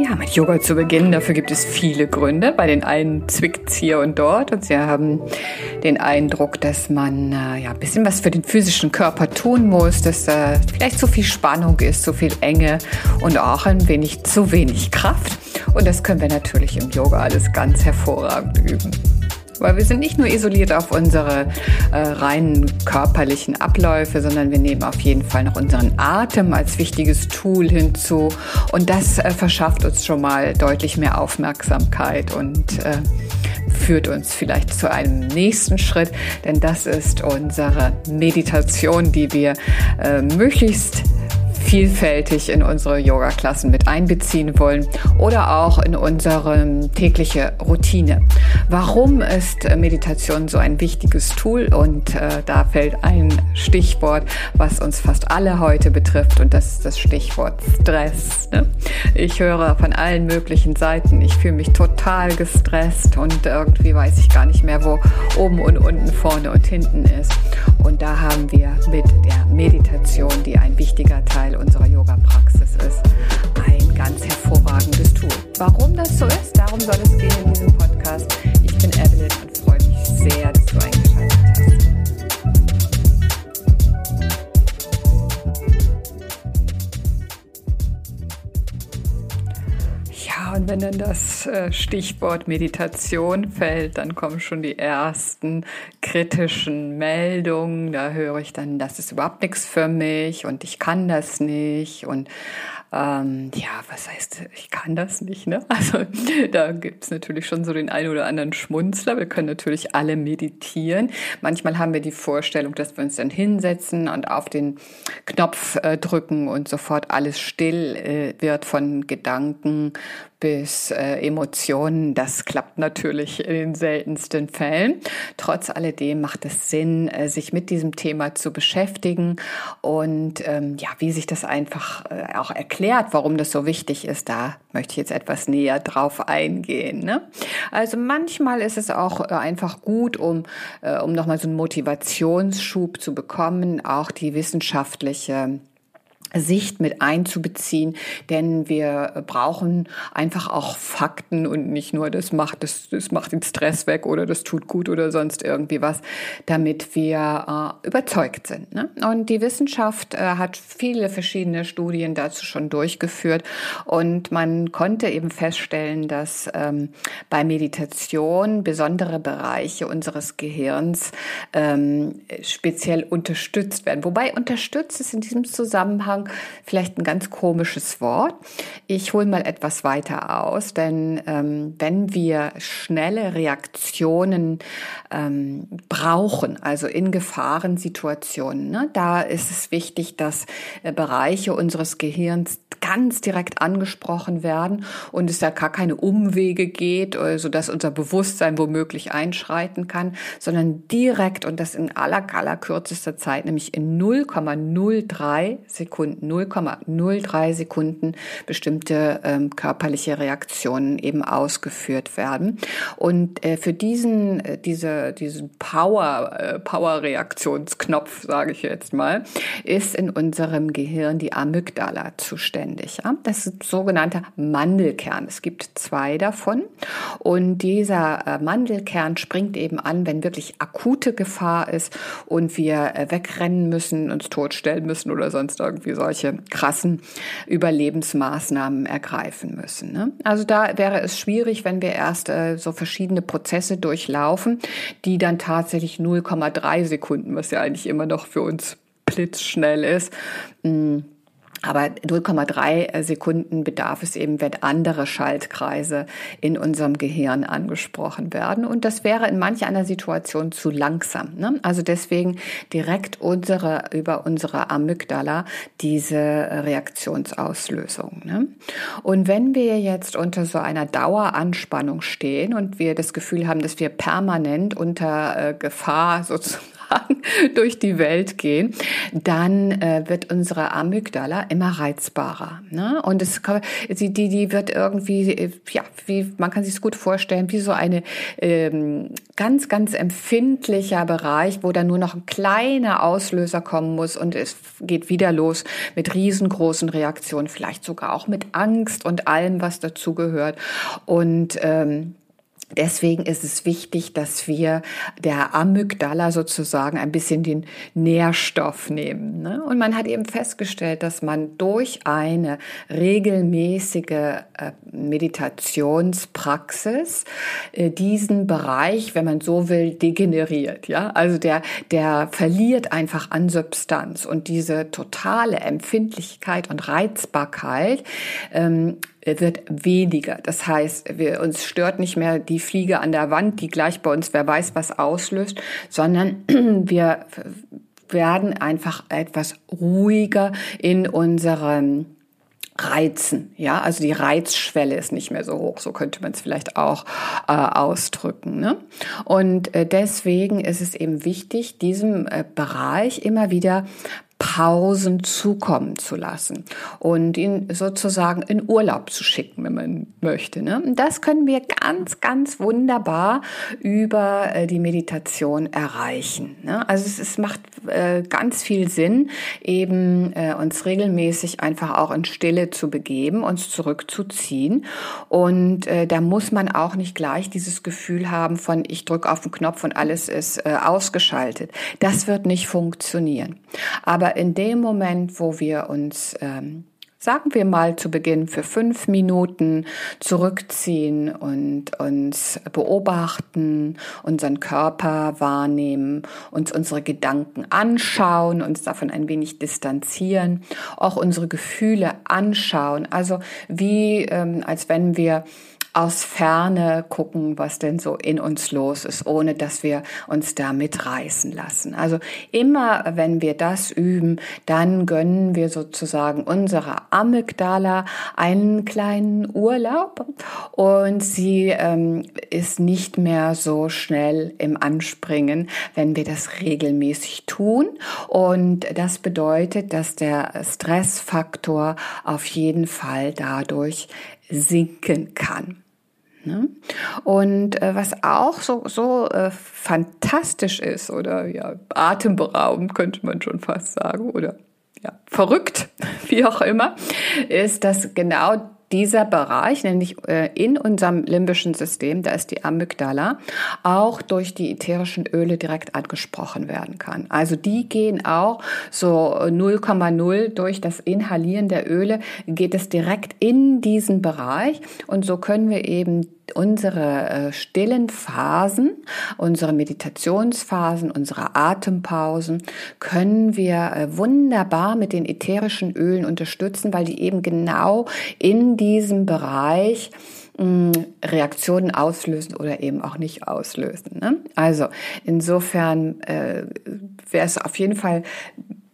Ja, mit Yoga zu beginnen, dafür gibt es viele Gründe. Bei den einen zwickt es hier und dort und sie haben den Eindruck, dass man äh, ja ein bisschen was für den physischen Körper tun muss, dass äh, vielleicht zu viel Spannung ist, zu viel Enge und auch ein wenig zu wenig Kraft. Und das können wir natürlich im Yoga alles ganz hervorragend üben. Weil wir sind nicht nur isoliert auf unsere äh, reinen körperlichen Abläufe, sondern wir nehmen auf jeden Fall noch unseren Atem als wichtiges Tool hinzu. Und das äh, verschafft uns schon mal deutlich mehr Aufmerksamkeit und äh, führt uns vielleicht zu einem nächsten Schritt, denn das ist unsere Meditation, die wir äh, möglichst vielfältig in unsere Yoga-Klassen mit einbeziehen wollen oder auch in unsere tägliche Routine. Warum ist Meditation so ein wichtiges Tool? Und äh, da fällt ein Stichwort, was uns fast alle heute betrifft und das ist das Stichwort Stress. Ne? Ich höre von allen möglichen Seiten, ich fühle mich total gestresst und irgendwie weiß ich gar nicht mehr, wo oben und unten, vorne und hinten ist. Und da haben wir mit der Meditation, Teil unserer Yoga-Praxis ist, ein ganz hervorragendes Tool. Warum das so ist, darum soll es gehen äh, Stichwort Meditation fällt, dann kommen schon die ersten kritischen Meldungen. Da höre ich dann, das ist überhaupt nichts für mich und ich kann das nicht und ähm, ja, was heißt, ich kann das nicht, ne? Also da gibt's natürlich schon so den einen oder anderen Schmunzler. Wir können natürlich alle meditieren. Manchmal haben wir die Vorstellung, dass wir uns dann hinsetzen und auf den Knopf äh, drücken und sofort alles still äh, wird von Gedanken, bis äh, Emotionen. Das klappt natürlich in den seltensten Fällen. Trotz alledem macht es Sinn, äh, sich mit diesem Thema zu beschäftigen und ähm, ja, wie sich das einfach äh, auch erklärt, warum das so wichtig ist. Da möchte ich jetzt etwas näher drauf eingehen. Ne? Also manchmal ist es auch äh, einfach gut, um, äh, um nochmal so einen Motivationsschub zu bekommen, auch die wissenschaftliche Sicht mit einzubeziehen, denn wir brauchen einfach auch Fakten und nicht nur das macht das, das macht den Stress weg oder das tut gut oder sonst irgendwie was, damit wir äh, überzeugt sind. Ne? Und die Wissenschaft äh, hat viele verschiedene Studien dazu schon durchgeführt und man konnte eben feststellen, dass ähm, bei Meditation besondere Bereiche unseres Gehirns ähm, speziell unterstützt werden. Wobei unterstützt ist in diesem Zusammenhang Anfang vielleicht ein ganz komisches Wort. Ich hole mal etwas weiter aus, denn ähm, wenn wir schnelle Reaktionen ähm, brauchen, also in Gefahrensituationen, ne, da ist es wichtig, dass äh, Bereiche unseres Gehirns ganz direkt angesprochen werden und es da gar keine Umwege geht, so dass unser Bewusstsein womöglich einschreiten kann, sondern direkt und das in aller, aller kürzester Zeit, nämlich in 0,03 Sekunden Sekunden, 0,03 Sekunden bestimmte ähm, körperliche Reaktionen eben ausgeführt werden. Und äh, für diesen, äh, diese, diesen Power, äh, Power-Reaktionsknopf, sage ich jetzt mal, ist in unserem Gehirn die Amygdala zuständig. Ja? Das ist sogenannter Mandelkern. Es gibt zwei davon. Und dieser äh, Mandelkern springt eben an, wenn wirklich akute Gefahr ist und wir äh, wegrennen müssen, uns totstellen müssen oder sonst irgendwie solche krassen Überlebensmaßnahmen ergreifen müssen. Ne? Also da wäre es schwierig, wenn wir erst äh, so verschiedene Prozesse durchlaufen, die dann tatsächlich 0,3 Sekunden, was ja eigentlich immer noch für uns blitzschnell ist, mh, mm, aber 0,3 Sekunden bedarf es eben, wenn andere Schaltkreise in unserem Gehirn angesprochen werden. Und das wäre in manch einer Situation zu langsam. Ne? Also deswegen direkt unsere, über unsere Amygdala diese Reaktionsauslösung. Ne? Und wenn wir jetzt unter so einer Daueranspannung stehen und wir das Gefühl haben, dass wir permanent unter äh, Gefahr sozusagen sozusagen durch die Welt gehen, dann äh, wird unsere Amygdala immer reizbarer. Ne? Und es, die, die wird irgendwie, ja, wie man kann sich es gut vorstellen, wie so eine ähm, ganz, ganz empfindlicher Bereich, wo dann nur noch ein kleiner Auslöser kommen muss und es geht wieder los mit riesengroßen Reaktionen, vielleicht sogar auch mit Angst und allem, was dazu gehört. Und ähm, Deswegen ist es wichtig, dass wir der Amygdala sozusagen ein bisschen den Nährstoff nehmen. Ne? Und man hat eben festgestellt, dass man durch eine regelmäßige äh, Meditationspraxis äh, diesen Bereich, wenn man so will, degeneriert. Ja, also der der verliert einfach an Substanz und diese totale Empfindlichkeit und Reizbarkeit ähm, wird weniger. Das heißt, wir, uns stört nicht mehr die Fliege an der Wand, die gleich bei uns wer weiß was auslöst, sondern wir werden einfach etwas ruhiger in unserem Reizen, ja, also die Reizschwelle ist nicht mehr so hoch, so könnte man es vielleicht auch äh, ausdrücken. Ne? Und äh, deswegen ist es eben wichtig, diesem äh, Bereich immer wieder Pausen zukommen zu lassen und ihn sozusagen in Urlaub zu schicken, wenn man möchte. Ne? Das können wir ganz, ganz wunderbar über äh, die Meditation erreichen. Ne? Also es, es macht äh, ganz viel Sinn, eben äh, uns regelmäßig einfach auch in Stille zu begeben, uns zurückzuziehen. Und äh, da muss man auch nicht gleich dieses Gefühl haben von, ich drücke auf den Knopf und alles ist äh, ausgeschaltet. Das wird nicht funktionieren. Aber aber in dem Moment, wo wir uns, ähm, sagen wir mal zu Beginn für fünf Minuten zurückziehen und uns beobachten, unseren Körper wahrnehmen, uns unsere Gedanken anschauen, uns davon ein wenig distanzieren, auch unsere Gefühle anschauen, also wie ähm, als wenn wir aus Ferne gucken, was denn so in uns los ist, ohne dass wir uns da mitreißen lassen. Also immer, wenn wir das üben, dann gönnen wir sozusagen unserer Amygdala einen kleinen Urlaub und sie ähm, ist nicht mehr so schnell im Anspringen, wenn wir das regelmäßig tun. Und das bedeutet, dass der Stressfaktor auf jeden Fall dadurch sinken kann. Ne? Und äh, was auch so, so äh, fantastisch ist oder ja, atemberaubend könnte man schon fast sagen oder ja, verrückt, wie auch immer, ist, dass genau dieser Bereich, nämlich äh, in unserem limbischen System, da ist die Amygdala, auch durch die ätherischen Öle direkt angesprochen werden kann. Also die gehen auch so 0,0 durch das Inhalieren der Öle, geht es direkt in diesen Bereich und so können wir eben unsere äh, stillen Phasen, unsere Meditationsphasen, unsere Atempausen können wir äh, wunderbar mit den ätherischen Ölen unterstützen, weil die eben genau in diesem Bereich mm, Reaktionen auslösen oder eben auch nicht auslösen. Ne? Also insofern äh, wäre es auf jeden Fall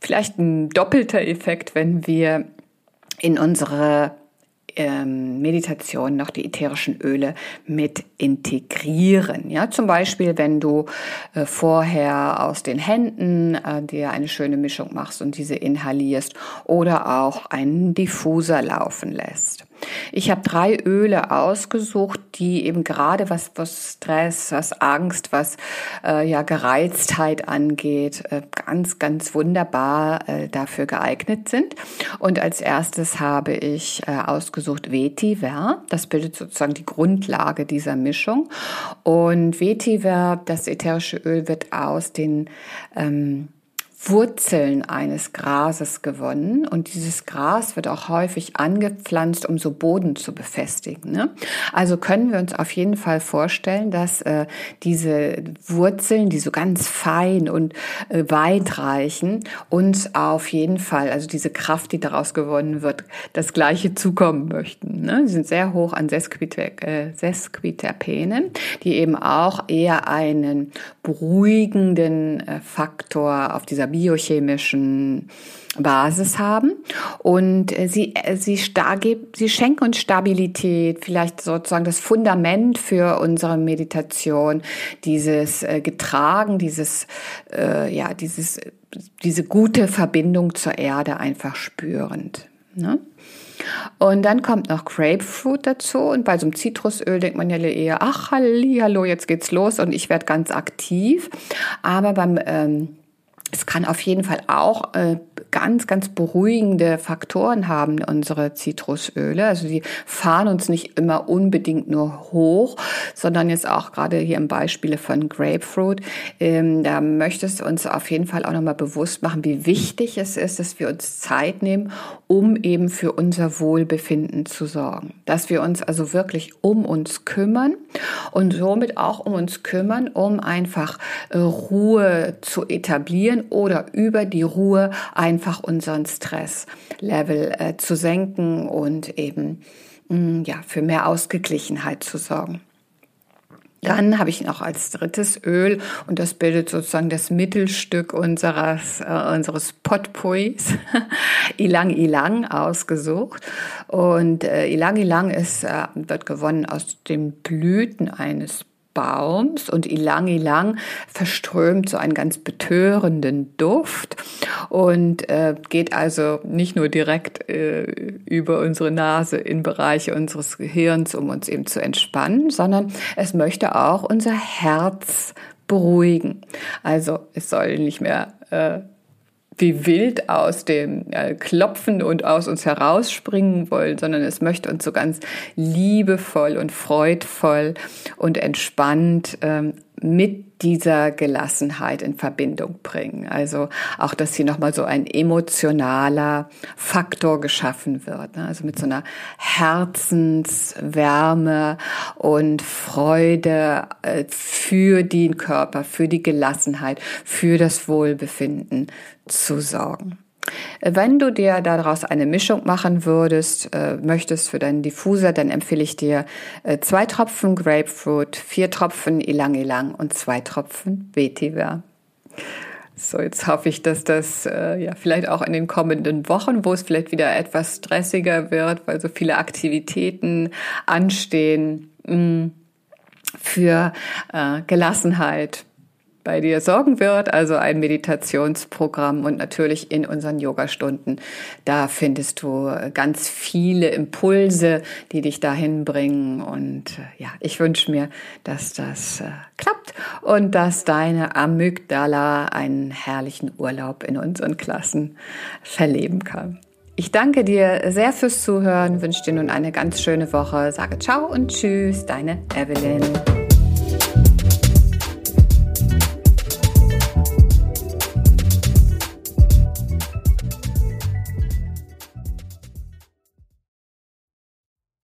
vielleicht ein doppelter Effekt, wenn wir in unsere ähm, Meditation noch die ätherischen Öle mit integrieren. Ja, zum Beispiel, wenn du äh, vorher aus den Händen äh, dir eine schöne Mischung machst und diese inhalierst oder auch einen Diffuser laufen lässt. Ich habe drei Öle ausgesucht, die eben gerade was, was Stress, was Angst, was äh, ja Gereiztheit angeht, äh, ganz, ganz wunderbar äh, dafür geeignet sind. Und als erstes habe ich äh, ausgesucht Vetiver. Das bildet sozusagen die Grundlage dieser Mischung. Und Vetiver, das ätherische Öl, wird aus den ähm, Wurzeln eines Grases gewonnen und dieses Gras wird auch häufig angepflanzt, um so Boden zu befestigen. Ne? Also können wir uns auf jeden Fall vorstellen, dass äh, diese Wurzeln, die so ganz fein und äh, weit reichen, uns auf jeden Fall, also diese Kraft, die daraus gewonnen wird, das Gleiche zukommen möchten. Ne? Sie sind sehr hoch an äh, Sesquiterpenen, die eben auch eher einen beruhigenden äh, Faktor auf dieser biochemischen Basis haben und äh, sie, äh, sie, sie schenken uns Stabilität, vielleicht sozusagen das Fundament für unsere Meditation, dieses äh, getragen, dieses, äh, ja, dieses, diese gute Verbindung zur Erde einfach spürend. Ne? Und dann kommt noch Grapefruit dazu und bei so einem Zitrusöl denkt man ja eher, ach, hallo, jetzt geht's los und ich werde ganz aktiv. Aber beim ähm, es kann auf jeden Fall auch äh, ganz, ganz beruhigende Faktoren haben, unsere Zitrusöle. Also die fahren uns nicht immer unbedingt nur hoch, sondern jetzt auch gerade hier im Beispiele von Grapefruit. Ähm, da möchtest du uns auf jeden Fall auch nochmal bewusst machen, wie wichtig es ist, dass wir uns Zeit nehmen, um eben für unser Wohlbefinden zu sorgen. Dass wir uns also wirklich um uns kümmern und somit auch um uns kümmern, um einfach äh, Ruhe zu etablieren oder über die Ruhe einfach unseren Stresslevel äh, zu senken und eben mh, mm, ja, für mehr Ausgeglichenheit zu sorgen. Dann habe ich noch als drittes Öl und das bildet sozusagen das Mittelstück unseres, äh, unseres Potpourris, Ilang Ilang ausgesucht. Und äh, Ilang Ilang ist, äh, wird gewonnen aus den Blüten eines Baums und Ilang Ilang verströmt so einen ganz betörenden Duft und äh, geht also nicht nur direkt äh, über unsere Nase in Bereiche unseres Gehirns, um uns eben zu entspannen, sondern es möchte auch unser Herz beruhigen. Also es soll nicht mehr äh, wie wild aus dem äh, Klopfen und aus uns herausspringen wollen, sondern es möchte uns so ganz liebevoll und freudvoll und entspannt ähm, mit dieser Gelassenheit in Verbindung bringen. Also auch, dass hier nochmal so ein emotionaler Faktor geschaffen wird. Ne? Also mit so einer Herzenswärme und Freude äh, für den Körper, für die Gelassenheit, für das Wohlbefinden zu sorgen. Wenn du dir daraus eine Mischung machen würdest, äh, möchtest für deinen Diffuser, dann empfehle ich dir äh, zwei Tropfen Grapefruit, vier Tropfen Ilang Ilang und zwei Tropfen Vetiver. So, jetzt hoffe ich, dass das äh, ja vielleicht auch in den kommenden Wochen, wo es vielleicht wieder etwas stressiger wird, weil so viele Aktivitäten anstehen, mh, mm, für äh, Gelassenheit, bei dir sorgen wird, also ein Meditationsprogramm und natürlich in unseren Yogastunden. Da findest du ganz viele Impulse, die dich dahin bringen. Und äh, ja, ich wünsche mir, dass das äh, klappt und dass deine Amygdala einen herrlichen Urlaub in unseren Klassen verleben kann. Ich danke dir sehr fürs Zuhören, wünsche dir nun eine ganz schöne Woche, sage ciao und tschüss, deine Evelyn.